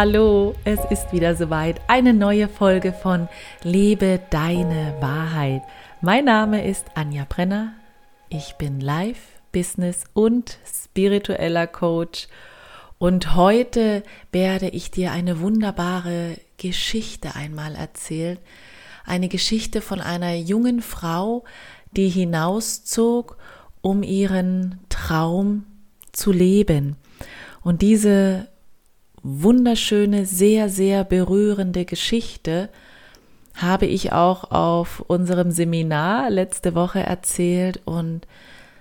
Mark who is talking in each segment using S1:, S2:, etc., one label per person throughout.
S1: Hallo, es ist wieder soweit. Eine neue Folge von Lebe deine Wahrheit. Mein Name ist Anja Brenner. Ich bin Life, Business und spiritueller Coach. Und heute werde ich dir eine wunderbare Geschichte einmal erzählen. Eine Geschichte von einer jungen Frau, die hinauszog, um ihren Traum zu leben. Und diese wunderschöne, sehr, sehr berührende Geschichte habe ich auch auf unserem Seminar letzte Woche erzählt und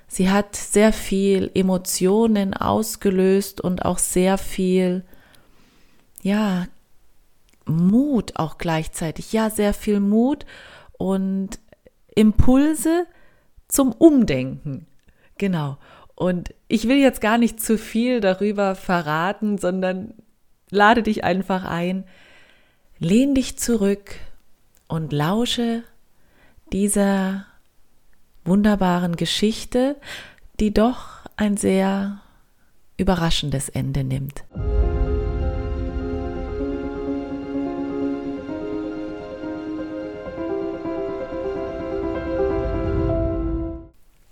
S1: sie hat sehr viel Emotionen ausgelöst und auch sehr viel, ja, Mut auch gleichzeitig. Ja, sehr viel Mut und Impulse zum Umdenken. Genau. Und ich will jetzt gar nicht zu viel darüber verraten, sondern lade dich einfach ein, lehn dich zurück und lausche dieser wunderbaren Geschichte, die doch ein sehr überraschendes Ende nimmt.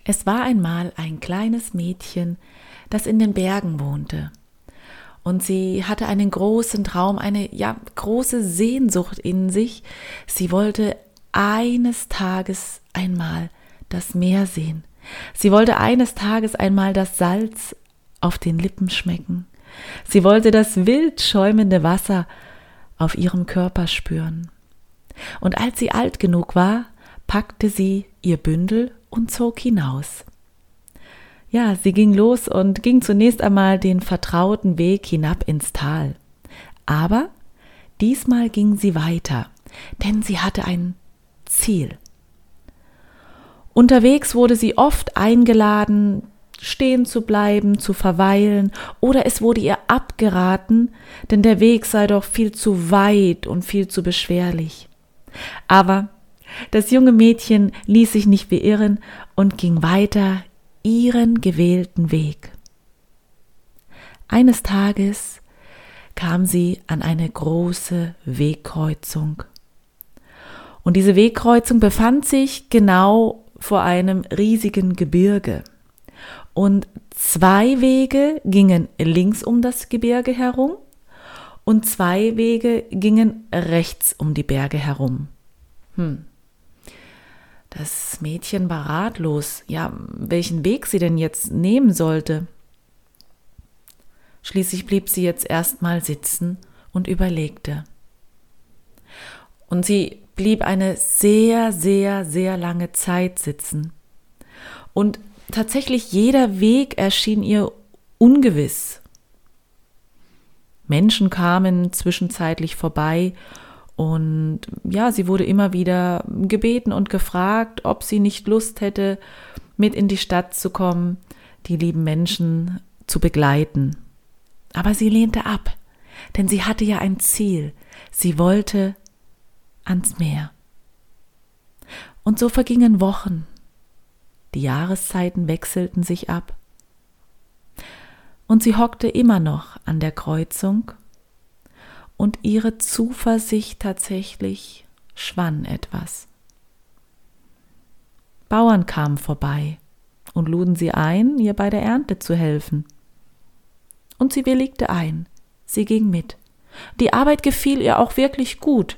S1: Es war einmal ein kleines Mädchen, das in den Bergen wohnte. Und sie hatte einen großen Traum, eine ja große Sehnsucht in sich. Sie wollte eines Tages einmal das Meer sehen. Sie wollte eines Tages einmal das Salz auf den Lippen schmecken. Sie wollte das wild schäumende Wasser auf ihrem Körper spüren. Und als sie alt genug war, packte sie ihr Bündel und zog hinaus. Ja, sie ging los und ging zunächst einmal den vertrauten Weg hinab ins Tal. Aber diesmal ging sie weiter, denn sie hatte ein Ziel. Unterwegs wurde sie oft eingeladen, stehen zu bleiben, zu verweilen, oder es wurde ihr abgeraten, denn der Weg sei doch viel zu weit und viel zu beschwerlich. Aber das junge Mädchen ließ sich nicht beirren und ging weiter ihren gewählten Weg. Eines Tages kam sie an eine große Wegkreuzung. Und diese Wegkreuzung befand sich genau vor einem riesigen Gebirge. Und zwei Wege gingen links um das Gebirge herum und zwei Wege gingen rechts um die Berge herum. Hm. Das Mädchen war ratlos, ja, welchen Weg sie denn jetzt nehmen sollte. Schließlich blieb sie jetzt erstmal sitzen und überlegte. Und sie blieb eine sehr, sehr, sehr lange Zeit sitzen. Und tatsächlich jeder Weg erschien ihr ungewiss. Menschen kamen zwischenzeitlich vorbei und ja, sie wurde immer wieder gebeten und gefragt, ob sie nicht Lust hätte, mit in die Stadt zu kommen, die lieben Menschen zu begleiten. Aber sie lehnte ab, denn sie hatte ja ein Ziel. Sie wollte ans Meer. Und so vergingen Wochen. Die Jahreszeiten wechselten sich ab. Und sie hockte immer noch an der Kreuzung und ihre Zuversicht tatsächlich schwann etwas. Bauern kamen vorbei und luden sie ein, ihr bei der Ernte zu helfen. Und sie willigte ein, sie ging mit. Die Arbeit gefiel ihr auch wirklich gut.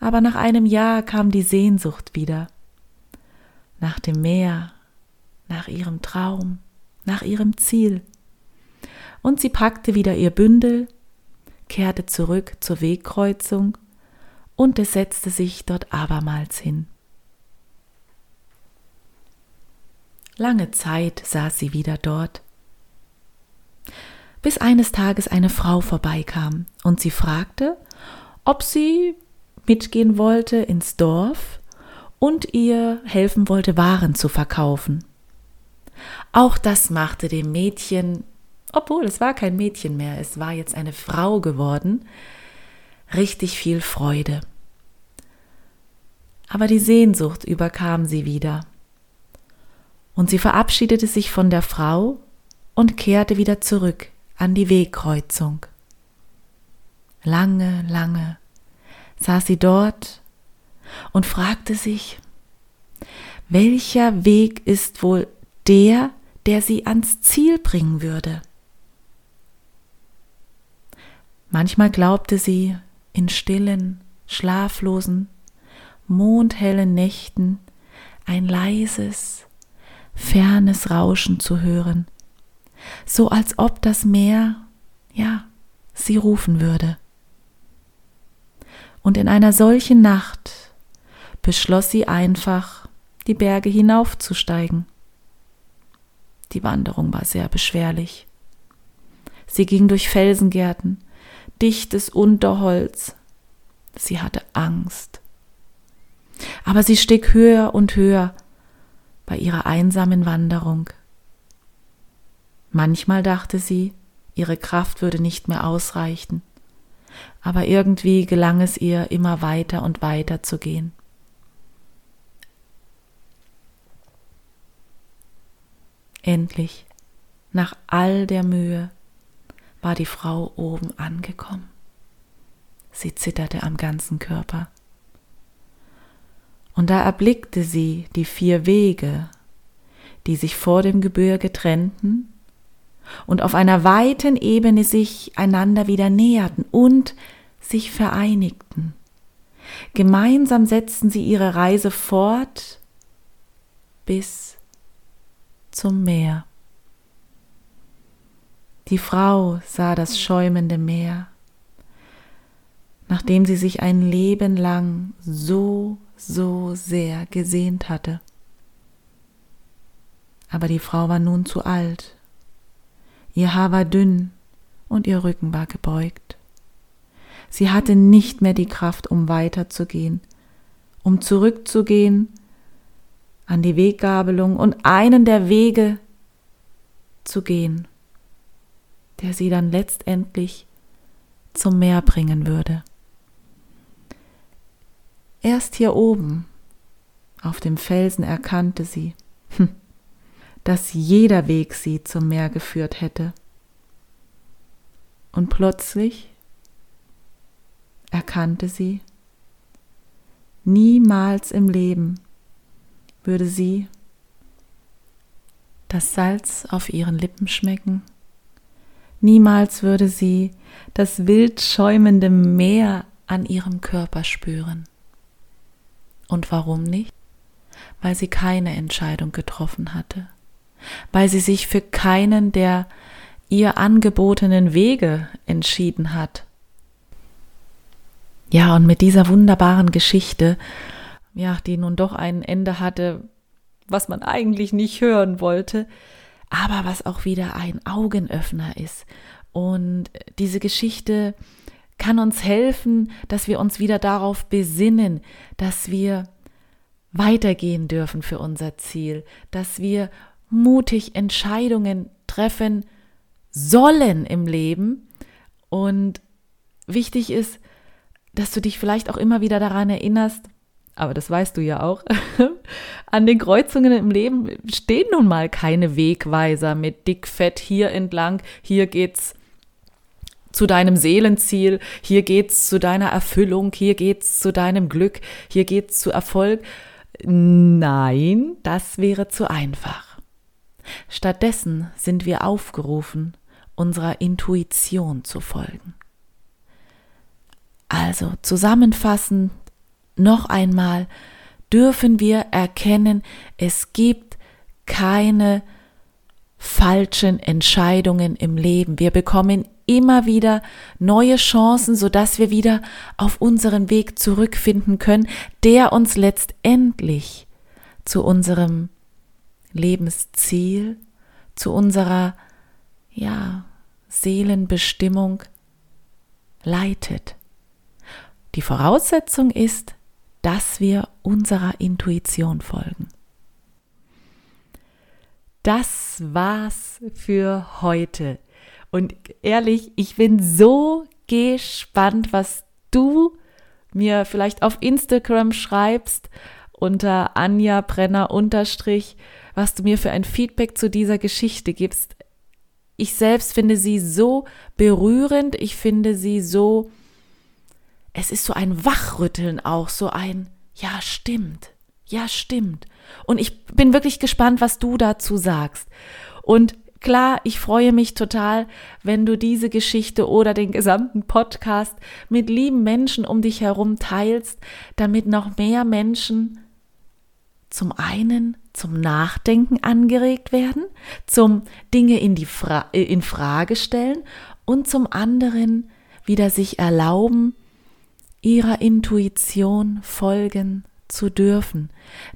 S1: Aber nach einem Jahr kam die Sehnsucht wieder. Nach dem Meer, nach ihrem Traum, nach ihrem Ziel. Und sie packte wieder ihr Bündel kehrte zurück zur Wegkreuzung und es setzte sich dort abermals hin. Lange Zeit saß sie wieder dort, bis eines Tages eine Frau vorbeikam und sie fragte, ob sie mitgehen wollte ins Dorf und ihr helfen wollte, Waren zu verkaufen. Auch das machte dem Mädchen obwohl es war kein Mädchen mehr, es war jetzt eine Frau geworden, richtig viel Freude. Aber die Sehnsucht überkam sie wieder. Und sie verabschiedete sich von der Frau und kehrte wieder zurück an die Wegkreuzung. lange, lange saß sie dort und fragte sich, welcher Weg ist wohl der, der sie ans Ziel bringen würde? Manchmal glaubte sie, in stillen, schlaflosen, mondhellen Nächten ein leises, fernes Rauschen zu hören, so als ob das Meer, ja, sie rufen würde. Und in einer solchen Nacht beschloss sie einfach, die Berge hinaufzusteigen. Die Wanderung war sehr beschwerlich. Sie ging durch Felsengärten, dichtes Unterholz. Sie hatte Angst. Aber sie stieg höher und höher bei ihrer einsamen Wanderung. Manchmal dachte sie, ihre Kraft würde nicht mehr ausreichen, aber irgendwie gelang es ihr, immer weiter und weiter zu gehen. Endlich, nach all der Mühe, war die Frau oben angekommen. Sie zitterte am ganzen Körper. Und da erblickte sie die vier Wege, die sich vor dem Gebirge trennten und auf einer weiten Ebene sich einander wieder näherten und sich vereinigten. Gemeinsam setzten sie ihre Reise fort bis zum Meer. Die Frau sah das schäumende Meer, nachdem sie sich ein Leben lang so, so sehr gesehnt hatte. Aber die Frau war nun zu alt. Ihr Haar war dünn und ihr Rücken war gebeugt. Sie hatte nicht mehr die Kraft, um weiterzugehen, um zurückzugehen an die Weggabelung und einen der Wege zu gehen der sie dann letztendlich zum Meer bringen würde. Erst hier oben, auf dem Felsen, erkannte sie, hm, dass jeder Weg sie zum Meer geführt hätte. Und plötzlich erkannte sie, niemals im Leben würde sie das Salz auf ihren Lippen schmecken Niemals würde sie das wild schäumende Meer an ihrem Körper spüren. Und warum nicht? Weil sie keine Entscheidung getroffen hatte, weil sie sich für keinen der ihr angebotenen Wege entschieden hat. Ja, und mit dieser wunderbaren Geschichte, ja, die nun doch ein Ende hatte, was man eigentlich nicht hören wollte, aber was auch wieder ein Augenöffner ist. Und diese Geschichte kann uns helfen, dass wir uns wieder darauf besinnen, dass wir weitergehen dürfen für unser Ziel, dass wir mutig Entscheidungen treffen sollen im Leben. Und wichtig ist, dass du dich vielleicht auch immer wieder daran erinnerst, aber das weißt du ja auch, an den Kreuzungen im Leben stehen nun mal keine Wegweiser mit dickfett hier entlang, hier geht's zu deinem Seelenziel, hier geht's zu deiner Erfüllung, hier geht's zu deinem Glück, hier geht's zu Erfolg. Nein, das wäre zu einfach. Stattdessen sind wir aufgerufen, unserer Intuition zu folgen. Also zusammenfassend noch einmal dürfen wir erkennen, es gibt keine falschen Entscheidungen im Leben. Wir bekommen immer wieder neue Chancen, sodass wir wieder auf unseren Weg zurückfinden können, der uns letztendlich zu unserem Lebensziel, zu unserer ja, Seelenbestimmung leitet. Die Voraussetzung ist, dass wir unserer Intuition folgen. Das war's für heute. Und ehrlich, ich bin so gespannt, was du mir vielleicht auf Instagram schreibst unter Anja Brenner unterstrich, was du mir für ein Feedback zu dieser Geschichte gibst. Ich selbst finde sie so berührend, ich finde sie so es ist so ein Wachrütteln auch, so ein, ja, stimmt, ja, stimmt. Und ich bin wirklich gespannt, was du dazu sagst. Und klar, ich freue mich total, wenn du diese Geschichte oder den gesamten Podcast mit lieben Menschen um dich herum teilst, damit noch mehr Menschen zum einen zum Nachdenken angeregt werden, zum Dinge in, die Fra äh, in Frage stellen und zum anderen wieder sich erlauben, ihrer Intuition folgen zu dürfen,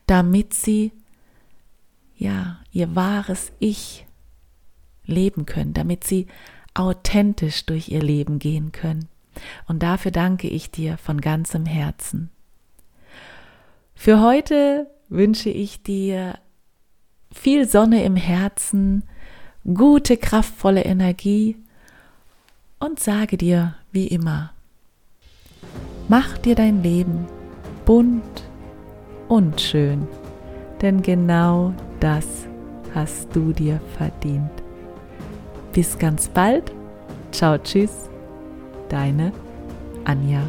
S1: damit sie ja ihr wahres Ich leben können, damit sie authentisch durch ihr Leben gehen können. Und dafür danke ich dir von ganzem Herzen. Für heute wünsche ich dir viel Sonne im Herzen, gute, kraftvolle Energie und sage dir wie immer, mach dir dein Leben bunt und schön, denn genau das hast du dir verdient. Bis ganz bald. Ciao, tschüss. Deine Anja.